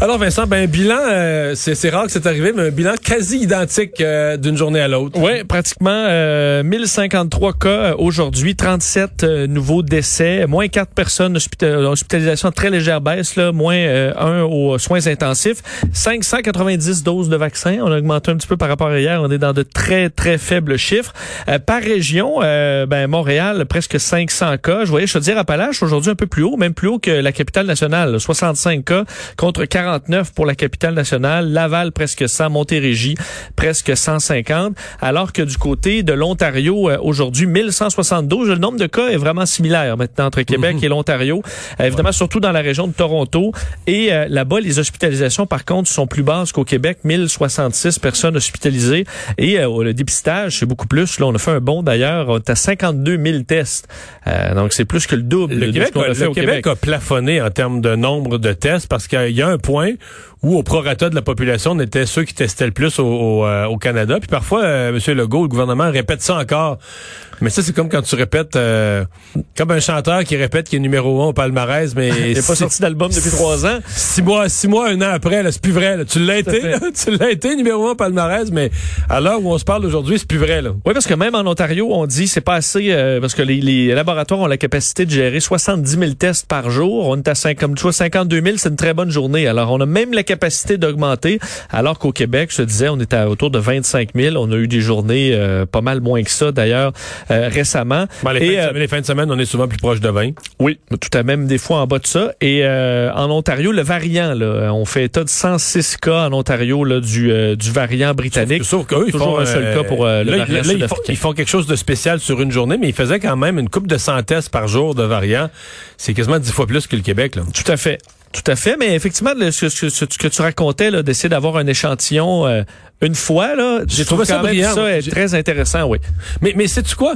Alors Vincent, ben bilan, euh, c'est rare que c'est arrivé, mais un bilan quasi identique euh, d'une journée à l'autre. Oui, pratiquement euh, 1053 cas euh, aujourd'hui, 37 euh, nouveaux décès, moins 4 personnes hospita- hospitalisation très légère baisse, là, moins euh, 1 aux soins intensifs, 590 doses de vaccins, on a augmenté un petit peu par rapport à hier, on est dans de très très faibles chiffres. Euh, par région, euh, ben Montréal presque 500 cas, je voyais Chaudière-Appalaches aujourd'hui un peu plus haut, même plus haut que la capitale nationale, là, 65 cas contre 49 pour la capitale nationale, Laval presque 100, Montérégie presque 150, alors que du côté de l'Ontario euh, aujourd'hui 1172, le nombre de cas est vraiment similaire maintenant entre Québec et l'Ontario, Euh, évidemment surtout dans la région de Toronto. Et euh, là-bas les hospitalisations par contre sont plus basses qu'au Québec, 1066 personnes hospitalisées. Et euh, le dépistage c'est beaucoup plus, là on a fait un bond d'ailleurs, on est à 52 000 tests, Euh, donc c'est plus que le double Le de Québec, ce qu'on a, fait le au Québec Québec. a plafonné en termes de nombre de tests parce qu'il y a un point point où au prorata de la population, on était ceux qui testaient le plus au, au, euh, au Canada. Puis parfois, euh, M. Legault, le gouvernement répète ça encore. Mais ça, c'est comme quand tu répètes, euh, comme un chanteur qui répète qu'il est numéro un au palmarès, mais Il n'est pas sorti d'album depuis trois ans. Six mois, six mois, un an après, là, c'est plus vrai. Là. Tu l'as été, là, tu l'as été numéro un au palmarès, mais à l'heure où on se parle aujourd'hui, c'est plus vrai. Là. Oui, parce que même en Ontario, on dit c'est pas assez euh, parce que les, les laboratoires ont la capacité de gérer 70 000 tests par jour. On est à 5, comme tu vois, 52 000, c'est une très bonne journée. Alors, on a même la capacité d'augmenter, alors qu'au Québec, je te disais, on était à autour de 25 000. On a eu des journées euh, pas mal moins que ça, d'ailleurs, euh, récemment. Bon, les, Et, fins de euh, semaine, les fins de semaine, on est souvent plus proche de 20. oui, tout à même des fois en bas de ça. Et euh, en Ontario, le variant, là, on fait état de 106 cas en Ontario là, du, euh, du variant britannique. Sauf qu'eux, ils Toujours font un seul cas pour, euh, le là, variant là, ils, font, sud-africain. ils font quelque chose de spécial sur une journée, mais ils faisaient quand même une coupe de 100 tests par jour de variants. C'est quasiment 10 fois plus que le Québec. Là. Tout à fait. Tout à fait, mais effectivement, le- ce, ce- ce que tu racontais, là, d'essayer d'avoir un échantillon euh, une fois, là, J'ai je trouve trouvé ça même est très intéressant, oui. Mais, mais sais-tu quoi?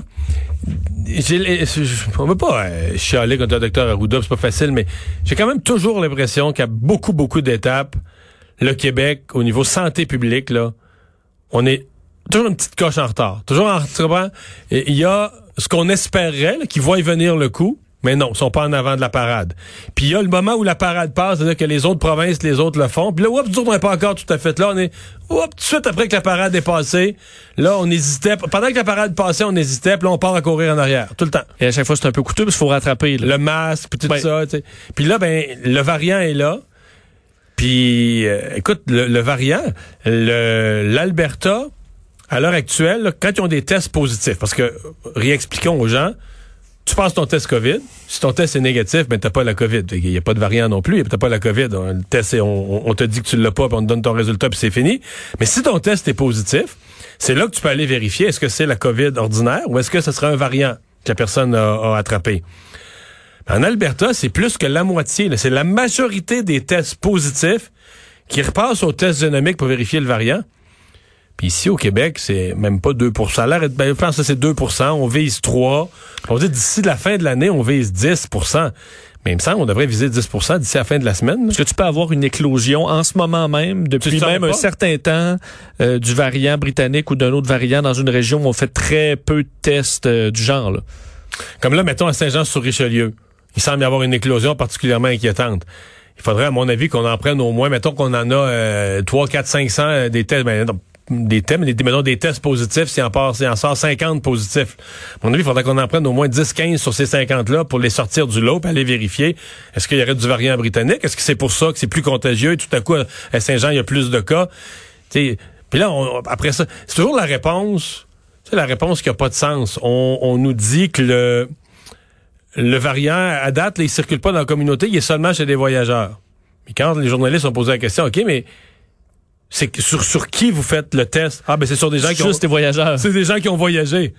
On veut pas euh, chialer contre le docteur Arruda, c'est pas facile, mais j'ai quand même toujours l'impression qu'à beaucoup, beaucoup d'étapes, le Québec, au niveau santé publique, là, on est toujours une petite coche en retard. Toujours en? Et Il y a ce qu'on espérait, qui voient venir le coup, mais non, ils sont pas en avant de la parade. Puis il y a le moment où la parade passe, c'est-à-dire que les autres provinces, les autres le font. Puis là, oups, on n'est pas encore tout à fait là. On est, oups, tout de suite après que la parade est passée, là, on hésitait. Pendant que la parade passait, on hésitait, puis là, on part à courir en arrière, tout le temps. Et à chaque fois, c'est un peu coûteux parce qu'il faut rattraper. là. Le masque, puis tout Ouais. ça. Puis là, ben, le variant est là. Puis, euh, écoute, le, le variant, le- l'Alberta, à l'heure actuelle, là, quand ils ont des tests positifs, parce que, réexpliquons aux gens, tu passes ton test COVID. Si ton test est négatif, ben t'as pas la COVID. Il n'y a pas de variant non plus. T'as pas la COVID. Le test, est- on, te dit que tu l'as pas, puis on te donne ton résultat, puis c'est fini. Mais si ton test est positif, c'est là que tu peux aller vérifier est-ce que c'est la COVID ordinaire ou est-ce que ce sera un variant que la personne a, a attrapé? En Alberta, c'est plus que la moitié. C'est la majorité des tests positifs qui repassent au test génomique pour vérifier le variant. Puis ici, au Québec, c'est même pas 2 Ça a l'air- ben, Je pense que c'est 2% On vise 3 On dit d'ici la fin de l'année, on vise 10 Mais il me semble qu'on devrait viser 10% d'ici la fin de la semaine. Est-ce que tu peux avoir une éclosion en ce moment même, depuis même un certain temps, euh, du variant britannique ou d'un autre variant dans une région où on fait très peu de tests euh, du genre? Là? Comme là, mettons à Saint-Jean-sur-Richelieu. Il semble y avoir une éclosion particulièrement inquiétante. Il faudrait, à mon avis, qu'on en prenne au moins, mettons qu'on en a euh, 3, 4, 500 euh, des tests, ben, des mais des, des tests positifs, s'il en, part, s'il en sort 50 positifs. À mon avis, il faudrait qu'on en prenne au moins 10, 15 sur ces 50-là pour les sortir du lot et aller vérifier est-ce qu'il y aurait du variant britannique? Est-ce que c'est pour ça que c'est plus contagieux? Et tout à coup, à Saint-Jean, il y a plus de cas? Puis là, après ça, c'est toujours la réponse, c'est la réponse qui a pas de sens. On, on nous dit que le le variant, à date, il circule pas dans la communauté, il est seulement chez des voyageurs. Mais quand les journalistes ont posé la question, OK, mais c'est que- sur, sur qui vous faites le test? Ah, ben c'est sur des gens qui ont... Juste des voyageurs. C'est des gens qui ont voyagé.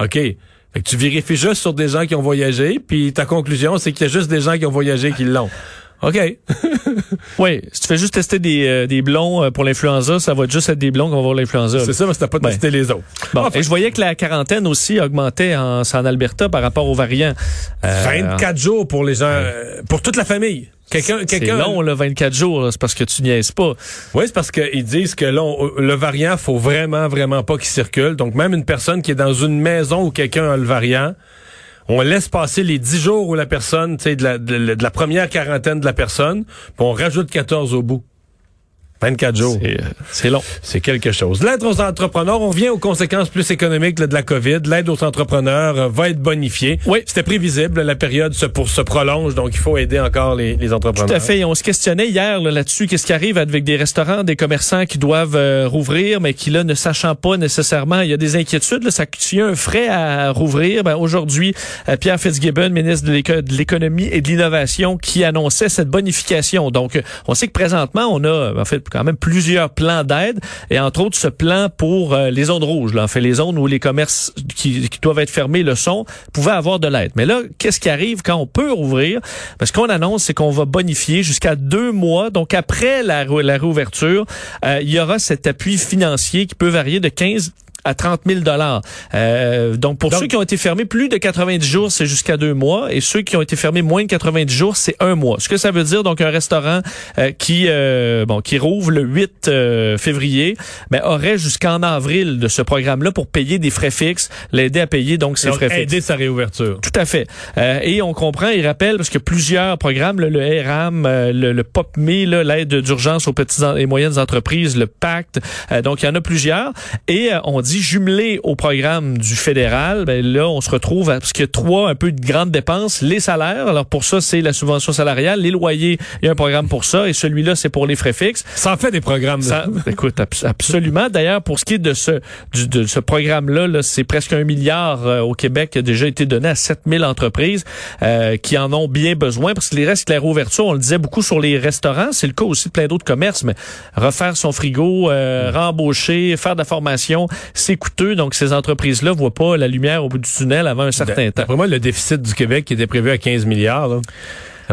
OK. Fait que tu vérifies juste sur des gens qui ont voyagé, puis ta conclusion, c'est qu'il y a juste des gens qui ont voyagé qui l'ont. OK. Oui, si tu fais juste tester des, euh, des blonds euh, pour l'influenza, ça va juste être des blonds qui vont avoir l'influenza. c'est ça, mais c'était pas tester les autres. Bon, Enfin, et je voyais que la quarantaine aussi augmentait en, en Alberta par rapport aux variants. Euh, 24 jours pour les gens, euh, pour toute la famille. Quelqu'un, C'est quelqu'un. long, là, 24 jours. C'est parce que tu niaises pas. Oui, c'est parce qu'ils disent que là, on- le variant, faut vraiment, vraiment pas qu'il circule. Donc, même une personne qui est dans une maison où quelqu'un a le variant, on laisse passer les 10 jours où la personne, tu sais, de la, de, de la première quarantaine de la personne, puis on rajoute 14 au bout. 24 jours. Euh, c'est long. C'est quelque chose. L'aide aux entrepreneurs, on vient aux conséquences plus économiques là, de la COVID. L'aide aux entrepreneurs euh, va être bonifiée. Oui. C'était prévisible. La période se, pour, se prolonge, donc il faut aider encore les, les entrepreneurs. Tout à fait. On se questionnait hier là, là-dessus. Qu'est-ce qui arrive avec des restaurants, des commerçants qui doivent euh, rouvrir, mais qui, là, ne sachant pas nécessairement, il y a des inquiétudes. Là, ça, y a un frais à rouvrir? Ben, aujourd'hui, Pierre Fitzgibbon, ministre de l'Économie et de l'Innovation, qui annonçait cette bonification. Donc, on sait que présentement, on a, en fait, quand même plusieurs plans d'aide et entre autres ce plan pour euh, les zones rouges. Là, en fait, les zones où les commerces qui, qui doivent être fermés le sont pouvaient avoir de l'aide. Mais là, qu'est-ce qui arrive quand on peut rouvrir? Parce qu'on annonce, c'est qu'on va bonifier jusqu'à deux mois. Donc après la, la réouverture, euh, il y aura cet appui financier qui peut varier de 15 à 30 000 dollars. Euh, donc pour ceux qui ont été fermés plus de 90 jours, c'est jusqu'à deux mois, et ceux qui ont été fermés moins de 90 jours, c'est un mois. Ce que ça veut dire, donc un restaurant euh, qui euh, bon qui rouvre le 8 euh, février, ben, aurait jusqu'en avril de ce programme-là pour payer des frais fixes, l'aider à payer donc ses frais fixes. Aider sa réouverture. Tout à fait. et on comprend, il rappelle parce que plusieurs programmes, le, le RAM, le, le POPME, l'aide d'urgence aux petites et moyennes entreprises, le Pacte, donc il y en a plusieurs, et on dit dit jumelé au programme du fédéral, ben là, on se retrouve à, parce qu'il y a trois un peu de grandes dépenses. Les salaires, alors pour ça, c'est la subvention salariale. Les loyers, il y a un programme pour ça. Et celui-là, c'est pour les frais fixes. Ça en fait des programmes. Ça, écoute, absolument. D'ailleurs, pour ce qui est de ce, de ce programme-là, -là, c'est presque un milliard euh, au Québec qui a déjà été donné à 7000 entreprises euh, qui en ont bien besoin. Parce que les restes, la réouverture, on le disait beaucoup sur les restaurants. C'est le cas aussi de plein d'autres commerces. Mais refaire son frigo, euh, rembaucher, faire de la formation, c'est coûteux. Donc, ces entreprises-là voient pas la lumière au bout du tunnel avant un certain temps. Vraiment, le déficit du Québec qui était prévu à 15 milliards, là.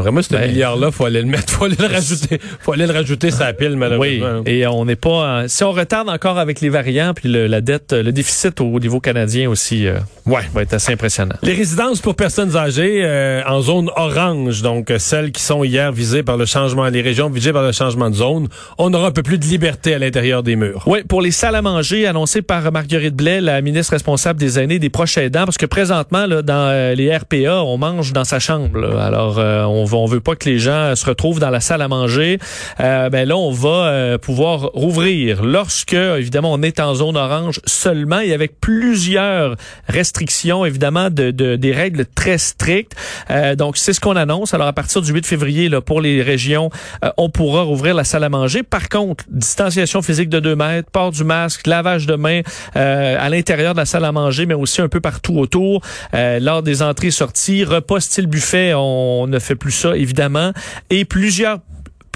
Vraiment, ce ben, milliard-là, faut aller le mettre, faut aller le rajouter, faut aller le rajouter sa pile, malheureusement. Oui, et on n'est pas, si on retarde encore avec les variants, puis le, la dette, le déficit au niveau canadien aussi, euh, ouais, va être assez impressionnant. Les résidences pour personnes âgées euh, en zone orange, donc euh, celles qui sont hier visées par le changement, les régions visées par le changement de zone, on aura un peu plus de liberté à l'intérieur des murs. Oui, pour les salles à manger annoncées par Marguerite Blais, la ministre responsable des aînés, des proches aidants, parce que présentement, là, dans les RPA, on mange dans sa chambre. Là. Alors, on on veut pas que les gens se retrouvent dans la salle à manger. Euh, ben là, on va euh, pouvoir rouvrir lorsque, évidemment, on est en zone orange seulement et avec plusieurs restrictions, évidemment, de, de des règles très strictes. Euh, donc, c'est ce qu'on annonce. Alors, à partir du 8 février, là, pour les régions, on pourra rouvrir la salle à manger. Par contre, distanciation physique de 2 mètres, port du masque, lavage de mains à l'intérieur de la salle à manger, mais aussi un peu partout autour. lors des entrées-sorties, repas style buffet, on ne fait plus ça évidemment, et plusieurs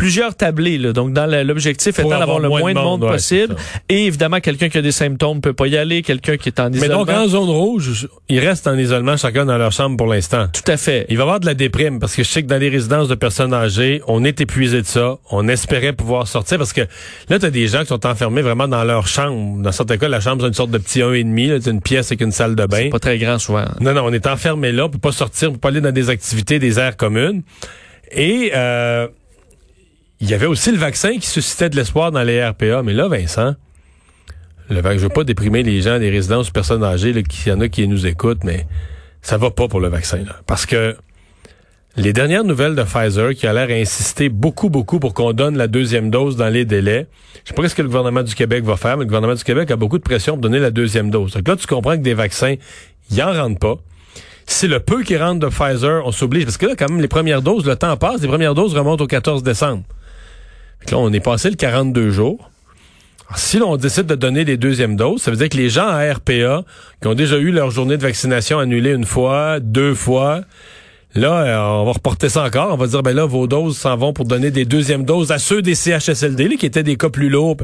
plusieurs tablés. Là. Donc, dans l'objectif étant d'avoir le moins de monde, possible. et évidemment, quelqu'un qui a des symptômes ne peut pas y aller, quelqu'un qui est en isolement. Mais donc, en zone rouge, ils restent en isolement chacun dans leur chambre pour l'instant. Tout à fait. Il va y avoir de la déprime parce que je sais que dans les résidences de personnes âgées, on est épuisé de ça. On espérait pouvoir sortir parce que là, tu as des gens qui sont enfermés vraiment dans leur chambre. Dans certains cas, la chambre, c'est une sorte de petit 1,5. C'est une pièce avec une salle de bain. C'est pas très grand souvent. Non, non, on est enfermé là, on peut pas sortir, on peut pas aller dans des activités, des aires communes. Et... Euh, il y avait aussi le vaccin qui suscitait de l'espoir dans les RPA. Mais là, Vincent, le vaccin, je veux pas déprimer les gens des résidences personnes âgées, il y en a qui nous écoutent, mais ça va pas pour le vaccin. Là, parce que les dernières nouvelles de Pfizer, qui a l'air insister beaucoup, beaucoup pour qu'on donne la deuxième dose dans les délais. Je sais pas ce que le gouvernement du Québec va faire, mais le gouvernement du Québec a beaucoup de pression pour donner la deuxième dose. Donc là, tu comprends que des vaccins, ils en rentrent pas. Si le peu qui rentre de Pfizer, on s'oblige, parce que là, quand même, les premières doses, le temps passe, les premières doses remontent au 14 décembre. Là, on est passé le 42 jours. si l'on décide de donner les deuxièmes doses, ça veut dire que les gens à RPA qui ont déjà eu leur journée de vaccination annulée une fois, deux fois, là, euh, on va reporter ça encore. On va dire, ben là, vos doses s'en vont pour donner des deuxièmes doses à ceux des CHSLD, qui étaient des cas plus lourds.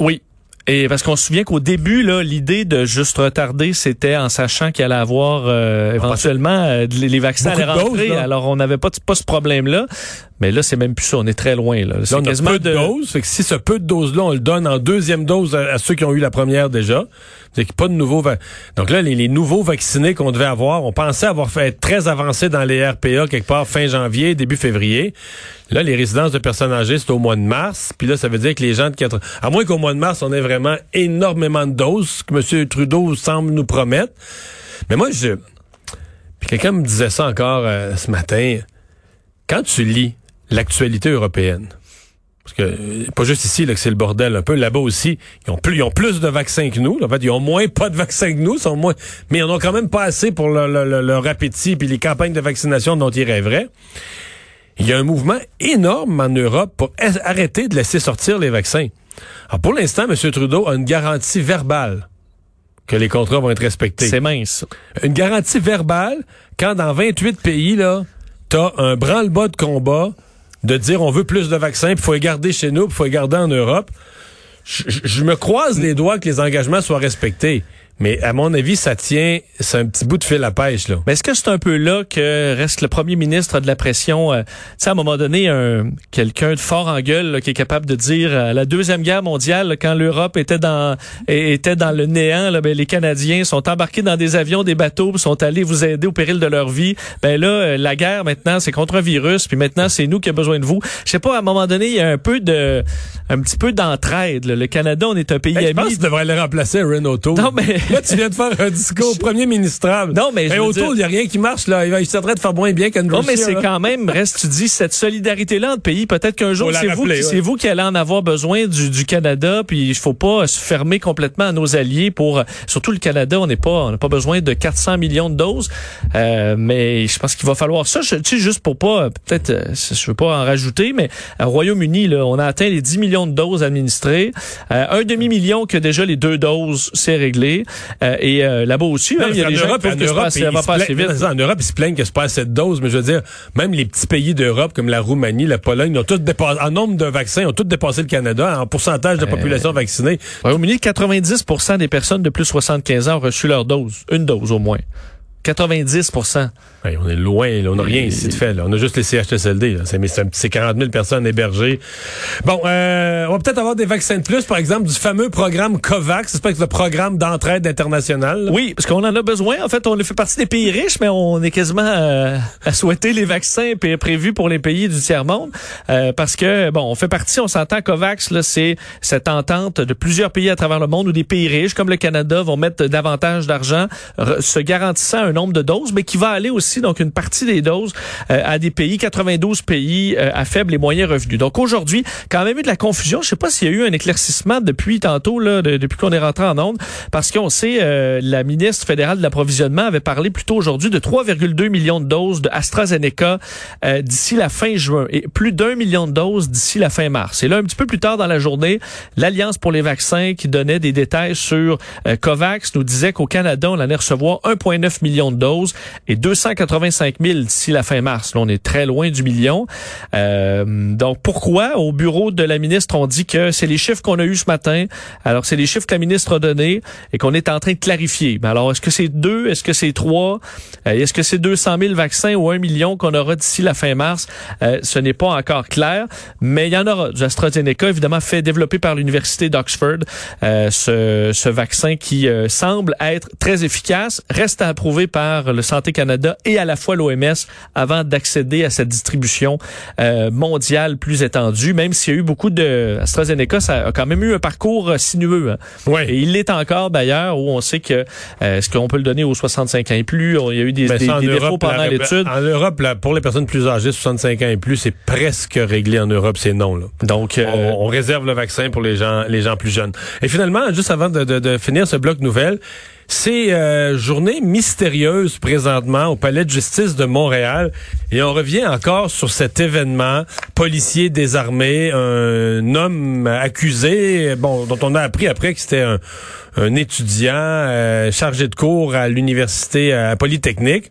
Oui. Et parce qu'on se souvient qu'au début, là, l'idée de juste retarder, c'était en sachant qu'il allait avoir euh, éventuellement euh, les vaccins allaient rentrer. alors on n'avait pas, pas ce problème-là. Mais là, c'est même plus ça. On est très loin. Là, là on a peu de, doses. Fait que si ce peu de doses-là, on le donne en deuxième dose à, ceux qui ont eu la première déjà, c'est qu'il pas de nouveaux. Donc là, les, nouveaux vaccinés qu'on devait avoir, on pensait avoir fait très avancé dans les RPA quelque part fin janvier, début février. Là, les résidences de personnes âgées, c'est au mois de mars. Puis là, ça veut dire que les gens de 4... À moins qu'au mois de mars, on ait vraiment énormément de doses, que M. Trudeau semble nous promettre. Mais moi, je Puis quelqu'un me disait ça encore euh, ce matin. Quand tu lis l'actualité européenne, parce que euh, pas juste ici là, que c'est le bordel un peu, là-bas aussi, ils ont plus, ils ont plus de vaccins que nous. En fait, ils ont moins pas de vaccins que nous, sont moins, mais ils en ont quand même pas assez pour le- le- le- leur appétit puis les campagnes de vaccination dont ils rêveraient. Il y a un mouvement énorme en Europe pour arrêter de laisser sortir les vaccins. Alors pour l'instant, M. Trudeau a une garantie verbale que les contrats vont être respectés. C'est mince. Une garantie verbale quand dans 28 pays, là, t'as un branle-bas de combat de dire on veut plus de vaccins, puis faut les garder chez nous, puis faut les garder en Europe. Je, je- je me croise les doigts que les engagements soient respectés. Mais à mon avis, ça tient, c'est un petit bout de fil à pêche, là. Mais est-ce que c'est un peu là que reste le premier ministre de la pression? euh, tu sais, à un moment donné, un, quelqu'un de fort en gueule là, qui est capable de dire euh, la deuxième guerre mondiale, là, quand l'Europe était dans était dans le néant, là, ben, les Canadiens sont embarqués dans des avions, des bateaux, sont allés vous aider au péril de leur vie. Ben là, euh, la guerre maintenant, c'est contre un virus, puis maintenant c'est nous qui avons besoin de vous. Je sais pas, à un moment donné, il y a un peu de un petit peu d'entraide. Le Canada, on est un pays Hey, je pense ami. que tu devrais le remplacer, Renault. Non, mais- Là, tu viens de faire un discours au premier ministrable. Non, mais je dire- il n'y a rien qui marche, là. Il s'arrête de faire moins bien qu'Andrew Non, mais c'est quand même, reste, tu dis, cette solidarité-là entre pays, peut-être qu'un jour, c'est vous, ouais. c'est vous qui allez en avoir besoin du, du Canada, puis il faut pas se fermer complètement à nos alliés pour, surtout le Canada, on n'est pas, on n'a pas besoin de 400 millions de doses, euh, mais je pense qu'il va falloir ça, je- tu sais, juste pour pas, peut-être, euh, je veux pas en rajouter, mais au Royaume-Uni, là, on a atteint les 10 millions de doses administrées, euh, un demi-million que déjà les deux doses, c'est réglé, euh, et euh, là-bas aussi, Non, hein, il y a des gens Europe, qui que Europe, ça va pas assez vite. En Europe, ils se plaignent que c'est pas assez de doses, mais je veux dire, même les petits pays d'Europe comme la Roumanie, la Pologne, ont tous dépassé, en nombre de vaccins, ont tous dépassé le Canada en pourcentage de Euh, population vaccinée. Au Royaume-Uni, 90% des personnes de plus de 75 ans ont reçu leur dose. Une dose au moins. 90 Hey, on est loin, là, on n'a rien ici de fait. Là. On a juste les CHSLD. C'est, mais c'est, un petit- c'est 40 000 personnes hébergées. Bon, euh, on va peut-être avoir des vaccins de plus, par exemple, du fameux programme COVAX, c'est pas que le programme d'entraide internationale. Oui, parce qu'on en a besoin. En fait, on fait partie des pays riches, mais on est quasiment euh, à souhaiter les vaccins prévus pour les pays du tiers-monde. Euh, parce que, bon, on fait partie, on s'entend, COVAX, là, c'est cette entente de plusieurs pays à travers le monde où des pays riches, comme le Canada, vont mettre davantage d'argent, se garantissant un nombre de doses, mais qui va aller aussi, donc, une partie des doses euh, à des pays, 92 pays euh, à faible et moyen revenus. Donc, aujourd'hui, quand même eu de la confusion. Je sais pas s'il y a eu un éclaircissement depuis tantôt, là, de- depuis qu'on est rentré en onde, parce qu'on sait, euh, la ministre fédérale de l'approvisionnement avait parlé plus tôt aujourd'hui de 3,2 millions de doses de AstraZeneca euh, d'ici la fin juin et plus d'un million de doses d'ici la fin mars. Et là, un petit peu plus tard dans la journée, l'Alliance pour les vaccins qui donnait des détails sur euh, COVAX nous disait qu'au Canada, on allait recevoir 1,9 million de doses et 285 000 d'ici la fin mars. Là, on est très loin du million. Euh, donc, pourquoi? Au bureau de la ministre, on dit que c'est les chiffres qu'on a eus ce matin? Alors, c'est les chiffres que la ministre a donnés et qu'on est en train de clarifier. Mais alors, est-ce que c'est deux? Est-ce que c'est trois? Euh, est-ce que c'est 200 000 vaccins ou un million qu'on aura d'ici la fin mars? Euh, ce n'est pas encore clair, mais il y en aura. Du AstraZeneca, évidemment, fait développer par l'Université d'Oxford, ce, ce vaccin qui semble être très efficace, reste à approuver par le Santé Canada et à la fois l'OMS avant d'accéder à cette distribution euh, mondiale plus étendue, même s'il y a eu beaucoup de... AstraZeneca, ça a quand même eu un parcours euh, sinueux. hein. Ouais. Et il l'est encore d'ailleurs, où on sait que euh, est-ce qu'on peut le donner aux 65 ans et plus? Il y a eu des, Ben, des- défauts pendant l'étude. En Europe, là, pour les personnes plus âgées, 65 ans et plus, c'est presque réglé en Europe, c'est non. Là. Donc, euh, On, on réserve le vaccin pour les gens, les gens plus jeunes. Et finalement, juste avant de, de- de finir ce bloc nouvelle, c'est euh, journée mystérieuse présentement au Palais de justice de Montréal. Et on revient encore sur cet événement policier désarmé, un homme accusé, bon, dont on a appris après que c'était un, un étudiant euh, chargé de cours à l'université Polytechnique.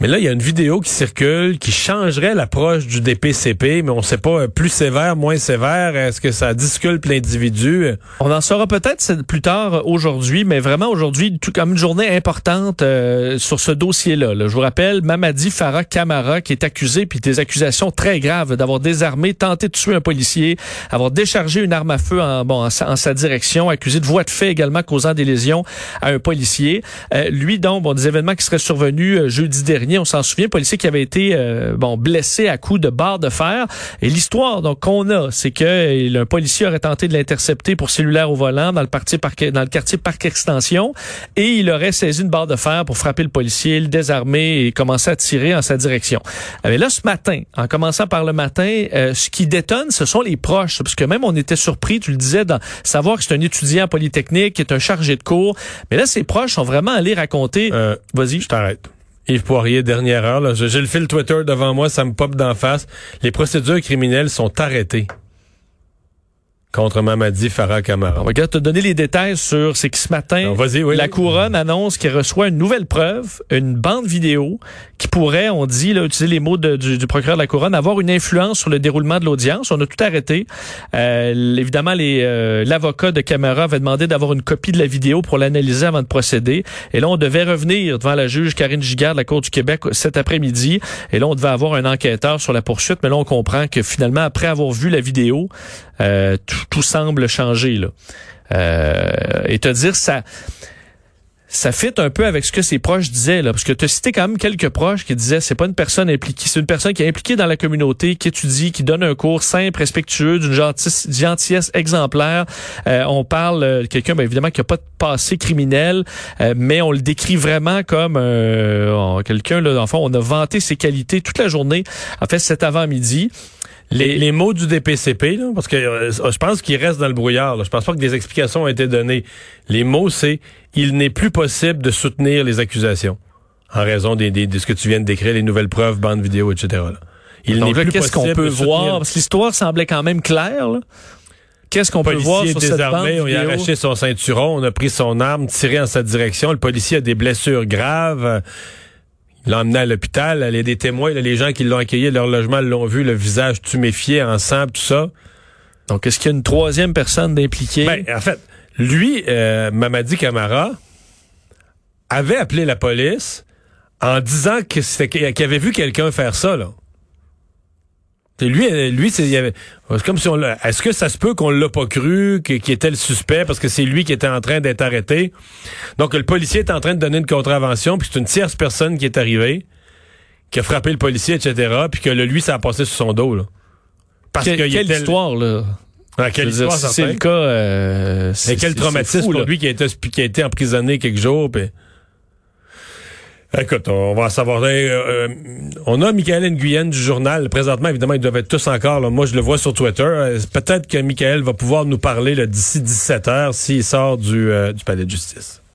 Mais là, il y a une vidéo qui circule qui changerait l'approche du DPCP, mais on ne sait pas euh, plus sévère, moins sévère. Est-ce que ça disculpe l'individu? On en saura peut-être plus tard euh, aujourd'hui, mais vraiment aujourd'hui, tout comme une journée importante euh, sur ce dossier-là. là. Je vous rappelle, Mamadi Farah Kamara, qui est accusé, puis des accusations très graves d'avoir désarmé, tenté de tuer un policier, avoir déchargé une arme à feu en, bon, en, sa, en sa direction, accusé de voie de fait également causant des lésions à un policier. Euh, lui, donc, bon, des événements qui seraient survenus euh, jeudi dernier dernier. On s'en souvient, policier qui avait été euh, bon blessé à coups de barre de fer. Et l'histoire donc qu'on a, c'est que un policier aurait tenté de l'intercepter pour cellulaire au volant dans le, parti parc, dans le quartier Parc Extension et il aurait saisi une barre de fer pour frapper le policier, le désarmer et commencer à tirer en sa direction. Mais là, ce matin, en commençant par le matin, ce qui détonne, ce sont les proches. Parce que même on était surpris, tu le disais, de savoir que c'est un étudiant polytechnique, qui est un chargé de cours. Mais là, ses proches sont vraiment allés raconter. Euh, Vas-y. Je t'arrête. Yves Poirier, dernière heure. J'ai le fil Twitter devant moi, ça me pop d'en face. Les procédures criminelles sont arrêtées contre Mamadi Farah Kamara. On va te donner les détails sur c'est que ce matin, la couronne annonce qu'elle reçoit une nouvelle preuve, une bande vidéo qui pourrait, on dit, là, utiliser les mots du, procureur de la couronne, avoir une influence sur le déroulement de l'audience. On a tout arrêté. Euh, évidemment, euh, l'avocat de Camara avait demandé d'avoir une copie de la vidéo pour l'analyser avant de procéder. Et là, on devait revenir devant la juge Karine Gigard de la Cour du Québec cet après-midi. Et là, on devait avoir un enquêteur sur la poursuite. Mais là, on comprend que finalement, après avoir vu la vidéo, euh, tout, semble changer. Là. Euh, et te dire ça ça fit un peu avec ce que ses proches disaient là parce que tu cité quand même quelques proches qui disaient c'est pas une personne impliquée c'est une personne qui est impliquée dans la communauté qui étudie qui donne un cours simple respectueux d'une gentillesse, exemplaire euh, on parle de euh, quelqu'un ben, évidemment qui a pas de passé criminel mais on le décrit vraiment comme quelqu'un là enfin on a vanté ses qualités toute la journée en fait cet avant-midi les, mots du DPCP, parce que euh, je pense qu'il reste dans le brouillard. Là. Je pense pas que des explications ont été données. Les mots, c'est il n'est plus possible de soutenir les accusations en raison des, de ce que tu viens de décrire, les nouvelles preuves, bandes vidéo, etc. Il n'est plus qu'est-ce qu'on peut voir? Parce que l'histoire semblait quand même claire. Qu'est-ce qu'on peut voir sur cette bande? On a arraché son ceinturon, on a pris son arme, tiré en sa direction. Le policier a des blessures graves. L'a emmené à l'hôpital. Il y a des témoins, les gens qui l'ont accueilli leur logement l'ont vu, le visage tuméfié, en sang, tout ça. Donc, est-ce qu'il y a une troisième personne d'impliquée? Ben, en fait, lui, euh, Mamadi Camara, avait appelé la police en disant qu'il avait vu quelqu'un faire ça, là. Lui, euh, lui, c'est comme si on Est-ce que ça se peut qu'on l'a pas cru, qu'il était le suspect, parce que c'est lui qui était en train d'être arrêté? Donc le policier est en train de donner une contravention, puis c'est une tierce personne qui est arrivée, qui a frappé le policier, etc., puis que le, lui, ça a passé sur son dos. Là. Parce que quelle histoire là. Ah, quelle histoire, c'est le cas. Euh, Et quel traumatisme pour lui qui a, été, qui a été emprisonné quelques jours. Puis... Écoute, on va savoir. Euh, euh, on a Michael Nguyen du journal. Présentement, évidemment, ils doivent être tous encore. Là. Moi, je le vois sur Twitter. Euh, peut-être que Michael va pouvoir nous parler d'ici 17 heures s'il sort du, du palais de justice.